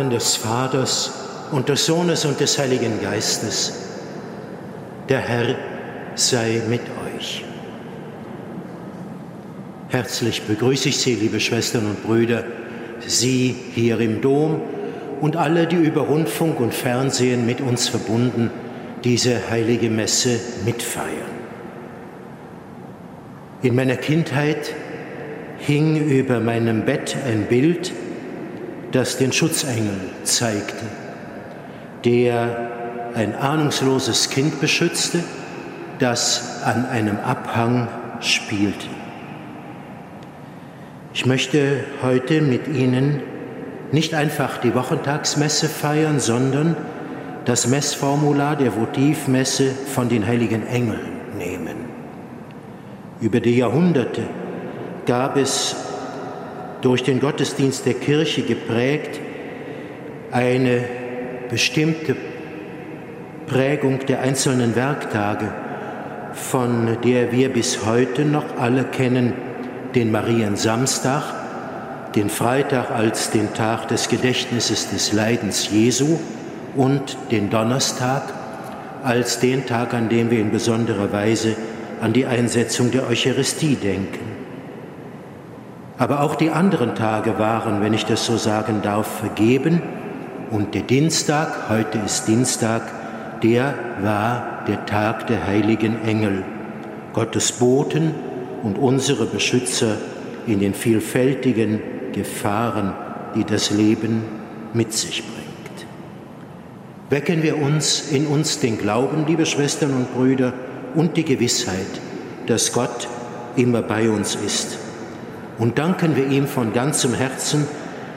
Namen des Vaters und des Sohnes und des Heiligen Geistes. Der Herr sei mit euch. Herzlich begrüße ich Sie, liebe Schwestern und Brüder, Sie hier im Dom und alle, die über Rundfunk und Fernsehen mit uns verbunden diese heilige Messe mitfeiern. In meiner Kindheit hing über meinem Bett ein Bild, das den Schutzengel zeigte, der ein ahnungsloses Kind beschützte, das an einem Abhang spielte. Ich möchte heute mit Ihnen nicht einfach die Wochentagsmesse feiern, sondern das Messformular der Votivmesse von den heiligen Engeln nehmen. Über die Jahrhunderte gab es durch den Gottesdienst der Kirche geprägt eine bestimmte Prägung der einzelnen Werktage, von der wir bis heute noch alle kennen, den Mariensamstag, den Freitag als den Tag des Gedächtnisses des Leidens Jesu und den Donnerstag als den Tag, an dem wir in besonderer Weise an die Einsetzung der Eucharistie denken. Aber auch die anderen Tage waren, wenn ich das so sagen darf, vergeben. Und der Dienstag, heute ist Dienstag, der war der Tag der heiligen Engel, Gottes Boten und unsere Beschützer in den vielfältigen Gefahren, die das Leben mit sich bringt. Wecken wir uns in uns den Glauben, liebe Schwestern und Brüder, und die Gewissheit, dass Gott immer bei uns ist und danken wir ihm von ganzem Herzen,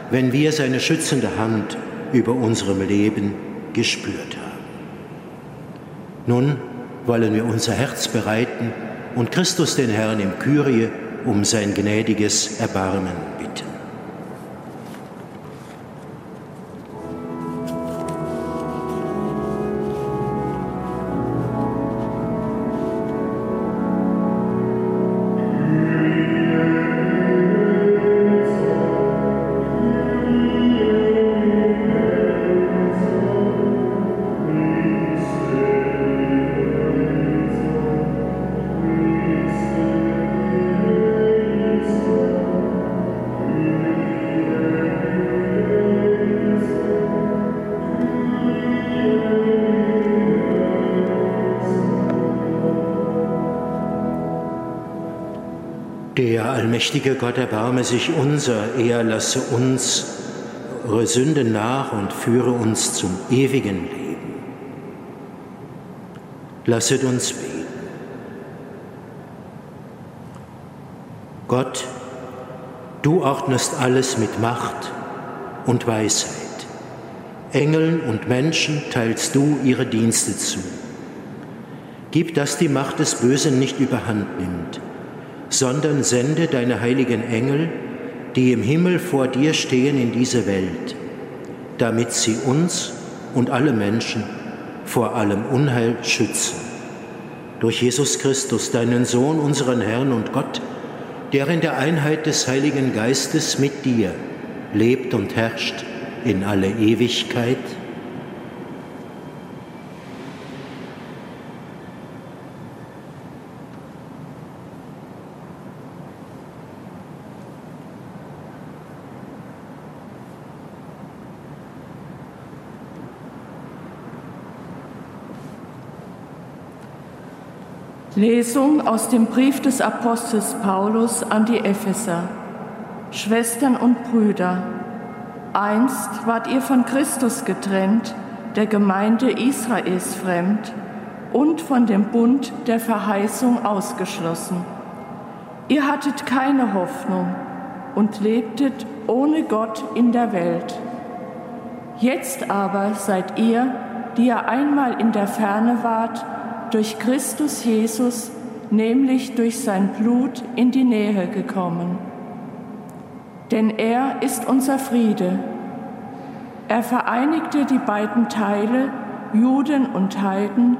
wenn wir seine schützende Hand über unserem Leben gespürt haben. Nun wollen wir unser Herz bereiten und Christus den Herrn im Kyrie um sein gnädiges Erbarmen Allmächtiger Gott, erbarme sich unser, er lasse uns eure Sünden nach und führe uns zum ewigen Leben. Lasset uns beten. Gott, du ordnest alles mit Macht und Weisheit. Engeln und Menschen teilst du ihre Dienste zu. Gib, dass die Macht des Bösen nicht überhand nimmt sondern sende deine heiligen Engel, die im Himmel vor dir stehen in diese Welt, damit sie uns und alle Menschen vor allem Unheil schützen. Durch Jesus Christus, deinen Sohn, unseren Herrn und Gott, der in der Einheit des Heiligen Geistes mit dir lebt und herrscht in alle Ewigkeit. Lesung aus dem Brief des Apostels Paulus an die Epheser. Schwestern und Brüder, einst wart ihr von Christus getrennt, der Gemeinde Israels fremd und von dem Bund der Verheißung ausgeschlossen. Ihr hattet keine Hoffnung und lebtet ohne Gott in der Welt. Jetzt aber seid ihr, die ihr einmal in der Ferne wart, durch Christus Jesus, nämlich durch sein Blut, in die Nähe gekommen. Denn er ist unser Friede. Er vereinigte die beiden Teile, Juden und Heiden,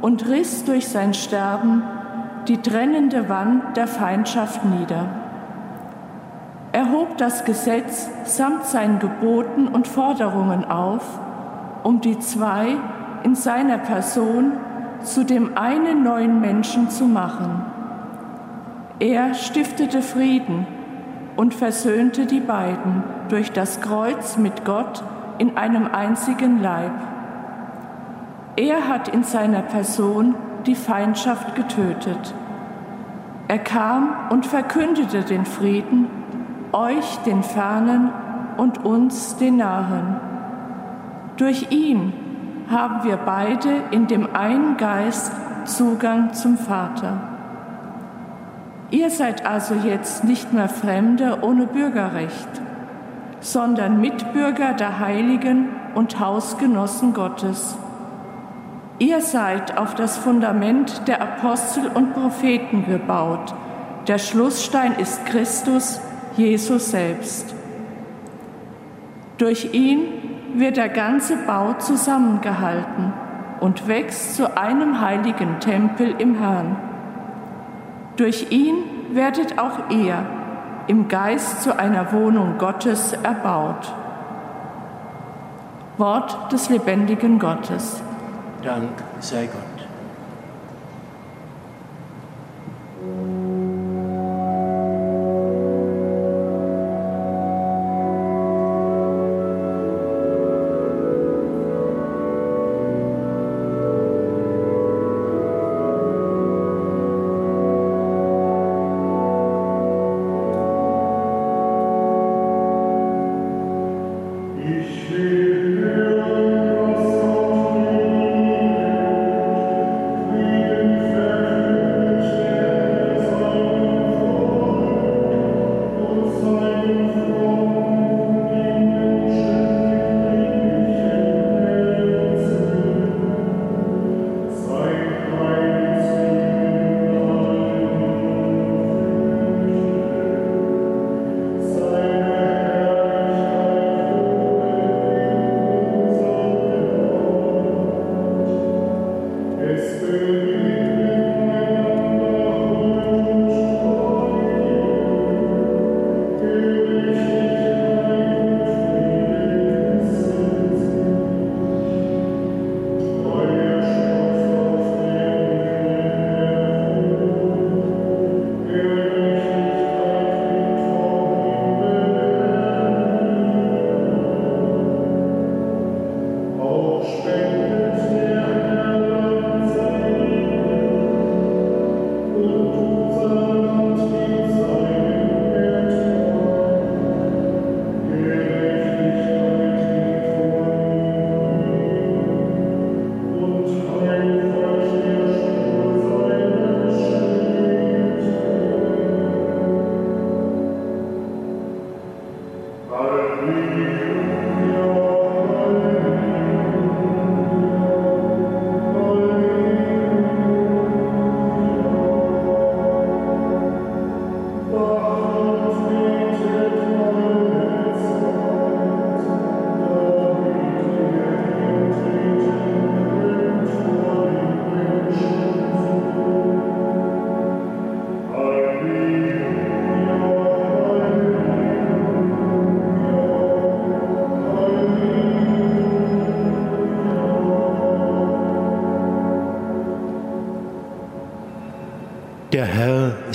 und riss durch sein Sterben die trennende Wand der Feindschaft nieder. Er hob das Gesetz samt seinen Geboten und Forderungen auf, um die zwei in seiner Person zu dem einen neuen Menschen zu machen. Er stiftete Frieden und versöhnte die beiden durch das Kreuz mit Gott in einem einzigen Leib. Er hat in seiner Person die Feindschaft getötet. Er kam und verkündete den Frieden, euch den Fernen und uns den Nahen. Durch ihn haben wir beide in dem einen Geist Zugang zum Vater. Ihr seid also jetzt nicht mehr Fremde ohne Bürgerrecht, sondern Mitbürger der Heiligen und Hausgenossen Gottes. Ihr seid auf das Fundament der Apostel und Propheten gebaut. Der Schlussstein ist Christus, Jesus selbst. Durch ihn wird der ganze Bau zusammengehalten und wächst zu einem heiligen Tempel im Herrn. Durch ihn werdet auch ihr im Geist zu einer Wohnung Gottes erbaut. Wort des lebendigen Gottes. Dank sei Gott.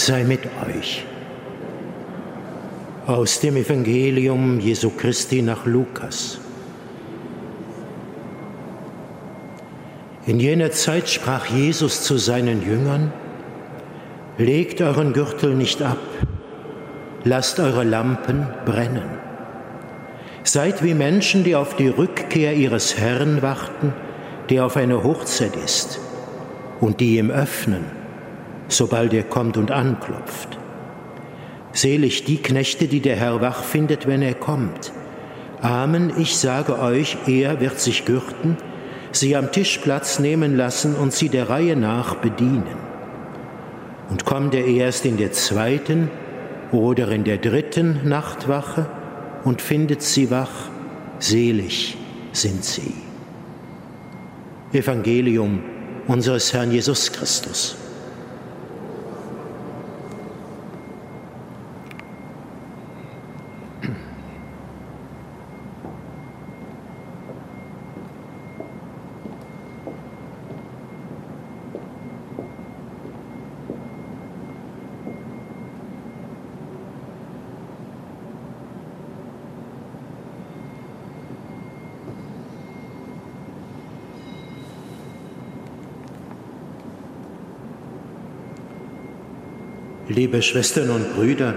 Sei mit euch. Aus dem Evangelium Jesu Christi nach Lukas. In jener Zeit sprach Jesus zu seinen Jüngern, Legt euren Gürtel nicht ab, lasst eure Lampen brennen. Seid wie Menschen, die auf die Rückkehr ihres Herrn warten, der auf eine Hochzeit ist, und die ihm öffnen sobald er kommt und anklopft. Selig die Knechte, die der Herr wach findet, wenn er kommt. Amen, ich sage euch, er wird sich gürten, sie am Tisch Platz nehmen lassen und sie der Reihe nach bedienen. Und kommt er erst in der zweiten oder in der dritten Nachtwache und findet sie wach, selig sind sie. Evangelium unseres Herrn Jesus Christus. Liebe Schwestern und Brüder,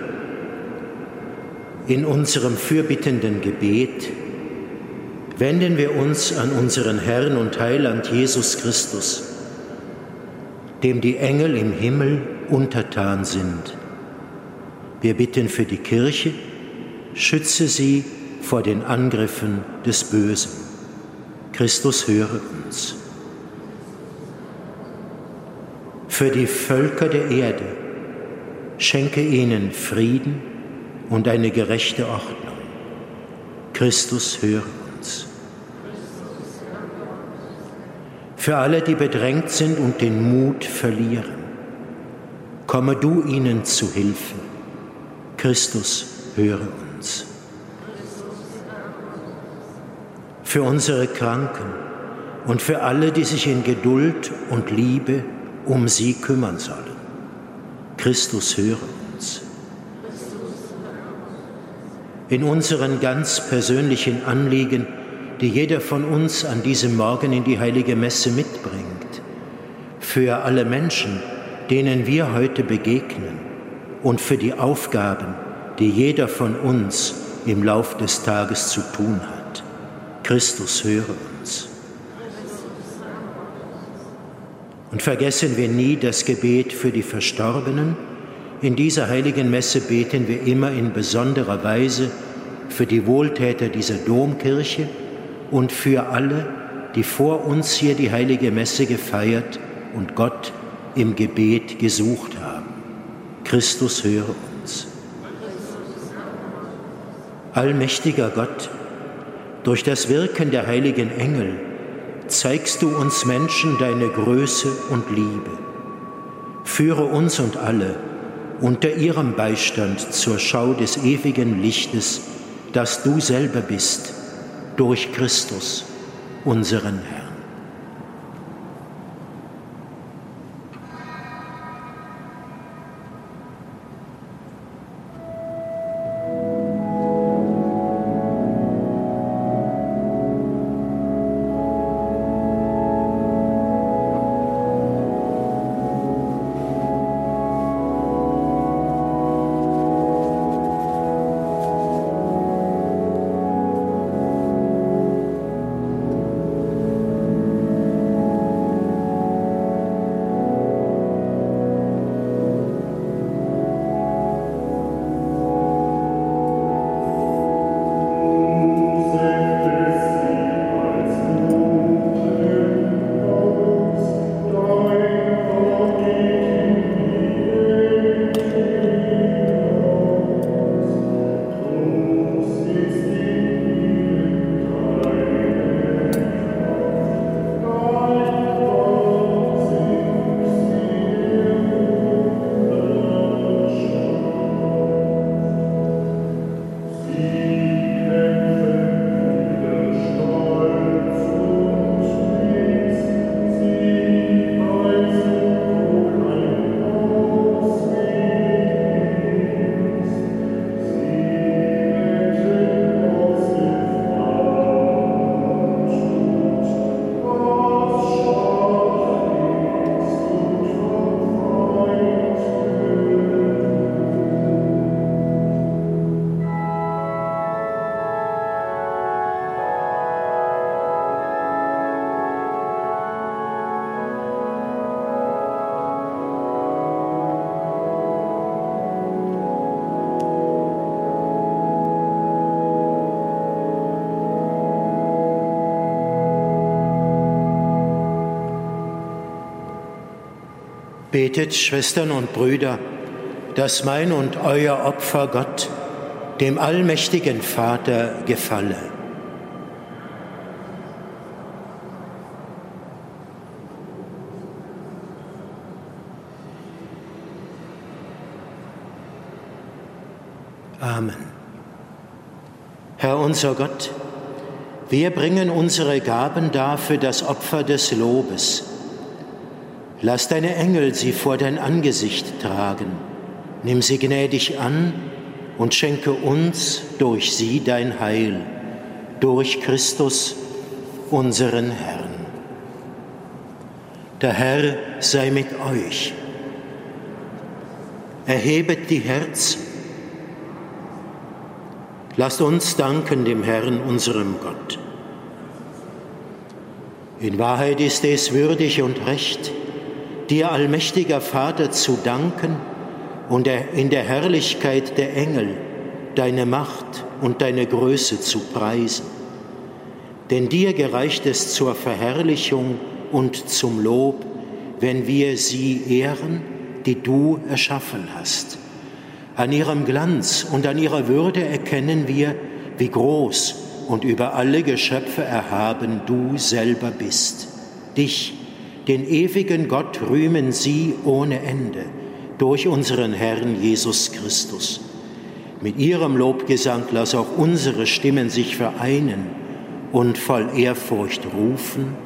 in unserem fürbittenden Gebet wenden wir uns an unseren Herrn und Heiland Jesus Christus, dem die Engel im Himmel untertan sind. Wir bitten für die Kirche, schütze sie vor den Angriffen des Bösen. Christus höre uns. Für die Völker der Erde schenke ihnen Frieden und eine gerechte Ordnung. Christus höre uns. Für alle, die bedrängt sind und den Mut verlieren, komme du ihnen zu Hilfe. Christus höre uns. Für unsere Kranken und für alle, die sich in Geduld und Liebe um sie kümmern sollen. Christus höre uns. In unseren ganz persönlichen Anliegen, die jeder von uns an diesem Morgen in die heilige Messe mitbringt, für alle Menschen, denen wir heute begegnen und für die Aufgaben, die jeder von uns im Lauf des Tages zu tun hat. Christus höre uns. Und vergessen wir nie das Gebet für die Verstorbenen. In dieser heiligen Messe beten wir immer in besonderer Weise für die Wohltäter dieser Domkirche und für alle, die vor uns hier die heilige Messe gefeiert und Gott im Gebet gesucht haben. Christus höre uns. Allmächtiger Gott, durch das Wirken der heiligen Engel zeigst du uns Menschen deine Größe und Liebe. Führe uns und alle unter ihrem Beistand zur Schau des ewigen Lichtes, das du selber bist, durch Christus, unseren Herrn. Betet, Schwestern und Brüder, dass mein und euer Opfer Gott, dem allmächtigen Vater, gefalle. Amen. Herr unser Gott, wir bringen unsere Gaben dar für das Opfer des Lobes Lass deine Engel sie vor dein Angesicht tragen. Nimm sie gnädig an und schenke uns durch sie dein Heil, durch Christus, unseren Herrn. Der Herr sei mit euch. Erhebet die Herzen. Lasst uns danken dem Herrn, unserem Gott. In Wahrheit ist es würdig und recht, dir, allmächtiger Vater, zu danken und in der Herrlichkeit der Engel deine Macht und deine Größe zu preisen. Denn dir gereicht es zur Verherrlichung und zum Lob, wenn wir sie ehren, die du erschaffen hast. An ihrem Glanz und an ihrer Würde erkennen wir, wie groß und über alle Geschöpfe erhaben du selber bist. Dich, den ewigen Gott, rühmen sie ohne Ende durch unseren Herrn Jesus Christus. Mit ihrem Lobgesang lass auch unsere Stimmen sich vereinen und voll Ehrfurcht rufen.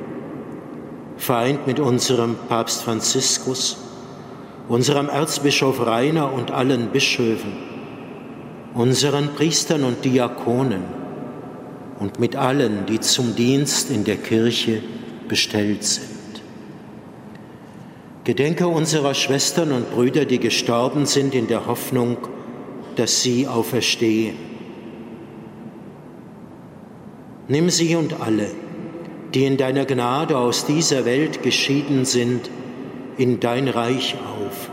vereint mit unserem Papst Franziskus, unserem Erzbischof Rainer und allen Bischöfen, unseren Priestern und Diakonen und mit allen, die zum Dienst in der Kirche bestellt sind. Gedenke unserer Schwestern und Brüder, die gestorben sind in der Hoffnung, dass sie auferstehen. Nimm sie und alle, die in deiner Gnade aus dieser Welt geschieden sind, in dein Reich auf,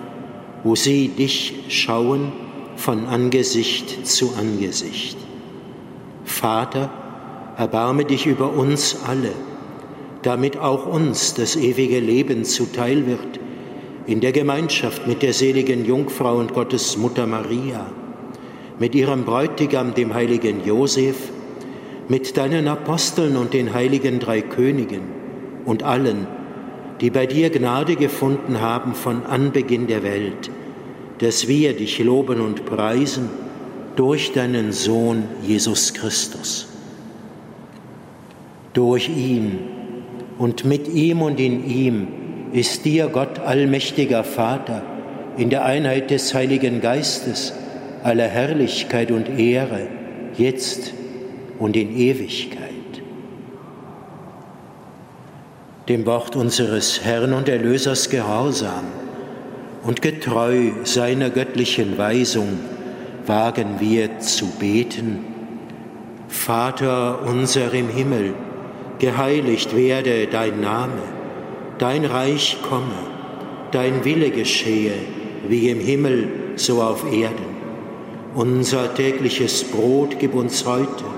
wo sie dich schauen von Angesicht zu Angesicht. Vater, erbarme dich über uns alle, damit auch uns das ewige Leben zuteil wird, in der Gemeinschaft mit der seligen Jungfrau und Gottes Mutter Maria, mit ihrem Bräutigam, dem heiligen Josef, mit deinen Aposteln und den heiligen drei Königen und allen, die bei dir Gnade gefunden haben von Anbeginn der Welt, dass wir dich loben und preisen durch deinen Sohn Jesus Christus. Durch ihn und mit ihm und in ihm ist dir, Gott allmächtiger Vater, in der Einheit des Heiligen Geistes, aller Herrlichkeit und Ehre, jetzt und in Ewigkeit. Dem Wort unseres Herrn und Erlösers gehorsam und getreu seiner göttlichen Weisung wagen wir zu beten. Vater unser im Himmel, geheiligt werde dein Name, dein Reich komme, dein Wille geschehe, wie im Himmel so auf Erden. Unser tägliches Brot gib uns heute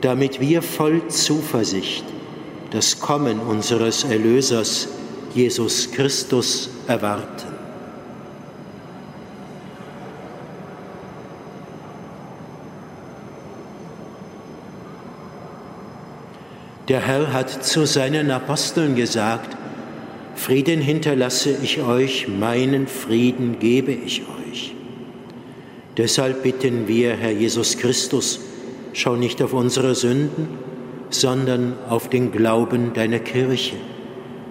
damit wir voll Zuversicht das Kommen unseres Erlösers Jesus Christus erwarten. Der Herr hat zu seinen Aposteln gesagt, Frieden hinterlasse ich euch, meinen Frieden gebe ich euch. Deshalb bitten wir, Herr Jesus Christus, schau nicht auf unsere Sünden, sondern auf den Glauben deiner Kirche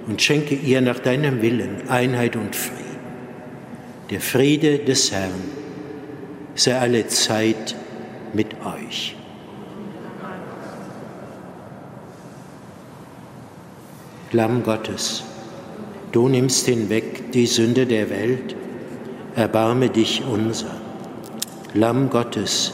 und schenke ihr nach deinem Willen Einheit und Frieden. Der Friede des Herrn sei alle Zeit mit euch. Lamm Gottes, du nimmst hinweg die Sünde der Welt, erbarme dich unser. Lamm Gottes,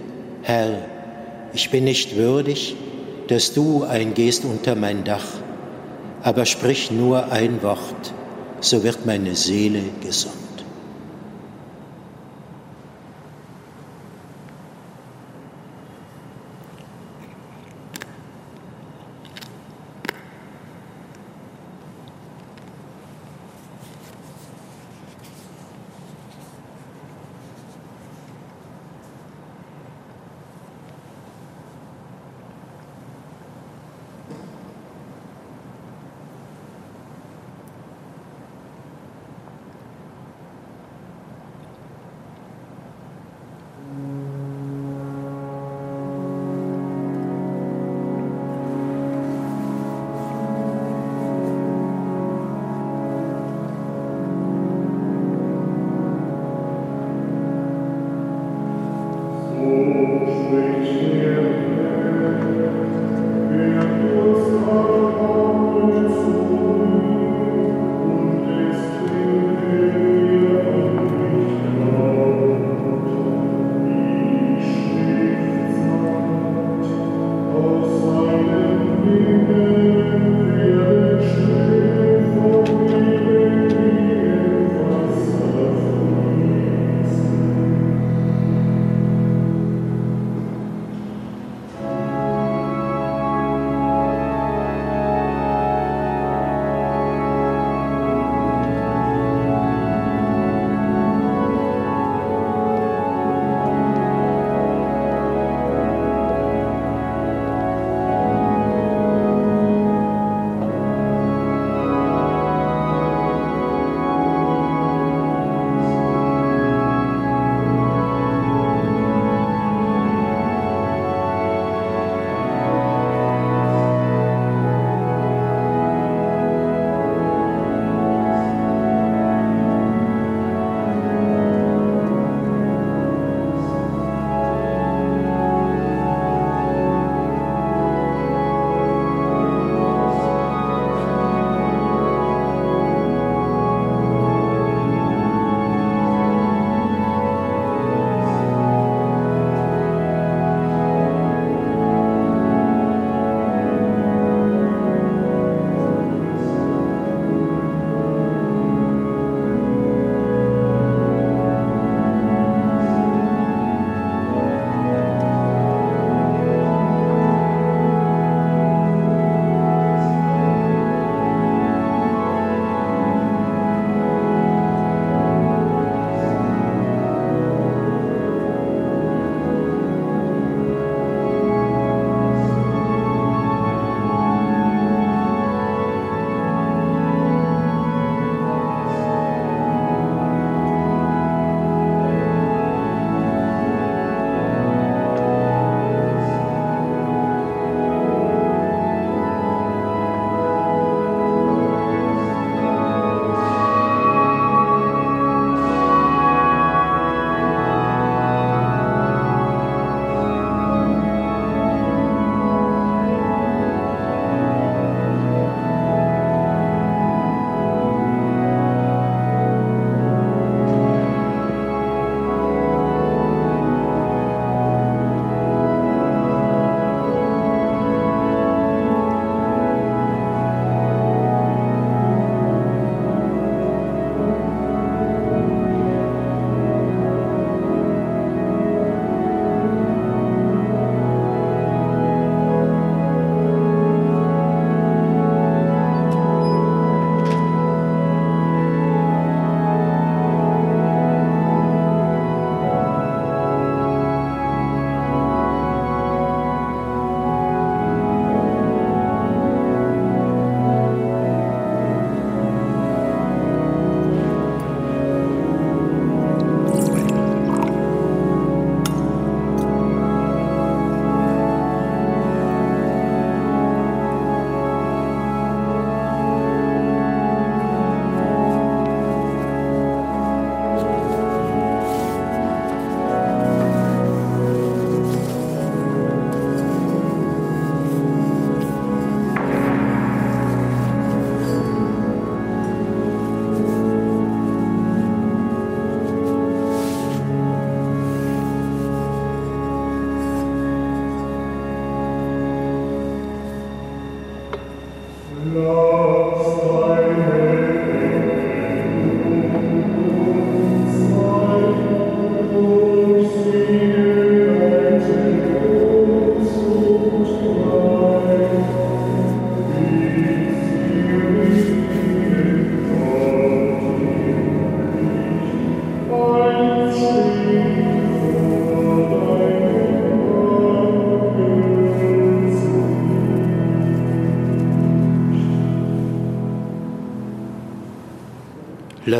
Herr, ich bin nicht würdig, dass du eingehst unter mein Dach, aber sprich nur ein Wort, so wird meine Seele gesund.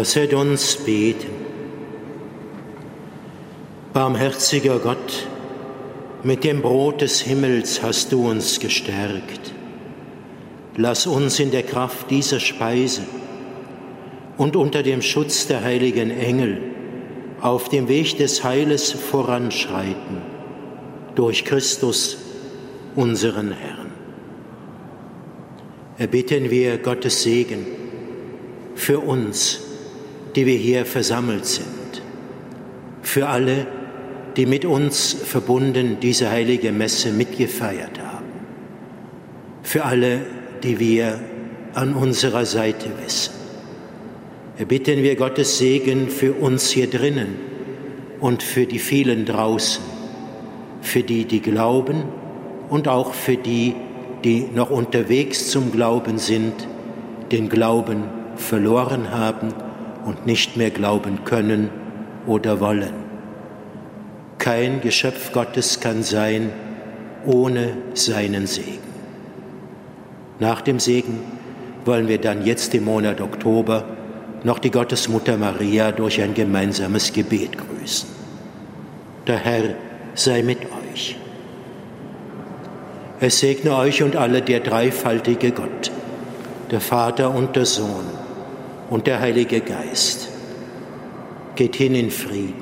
Lasset uns beten. Barmherziger Gott, mit dem Brot des Himmels hast du uns gestärkt. Lass uns in der Kraft dieser Speise und unter dem Schutz der heiligen Engel auf dem Weg des Heiles voranschreiten, durch Christus, unseren Herrn. Erbitten wir Gottes Segen für uns, die wir hier versammelt sind, für alle, die mit uns verbunden diese heilige Messe mitgefeiert haben, für alle, die wir an unserer Seite wissen. Erbitten wir Gottes Segen für uns hier drinnen und für die vielen draußen, für die, die glauben und auch für die, die noch unterwegs zum Glauben sind, den Glauben verloren haben und nicht mehr glauben können oder wollen. Kein Geschöpf Gottes kann sein ohne seinen Segen. Nach dem Segen wollen wir dann jetzt im Monat Oktober noch die Gottesmutter Maria durch ein gemeinsames Gebet grüßen. Der Herr sei mit euch. Es segne euch und alle der dreifaltige Gott, der Vater und der Sohn und der Heilige Geist. Geht hin in Frieden.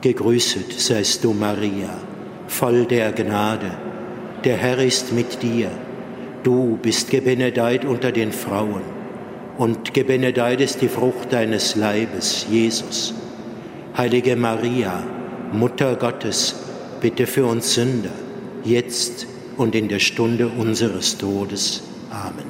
Gegrüßet seist du, Maria, voll der Gnade. Der Herr ist mit dir. Du bist gebenedeit unter den Frauen, und gebenedeit ist die Frucht deines Leibes, Jesus. Heilige Maria, Mutter Gottes, bitte für uns Sünder, jetzt und in der Stunde unseres Todes. Amen.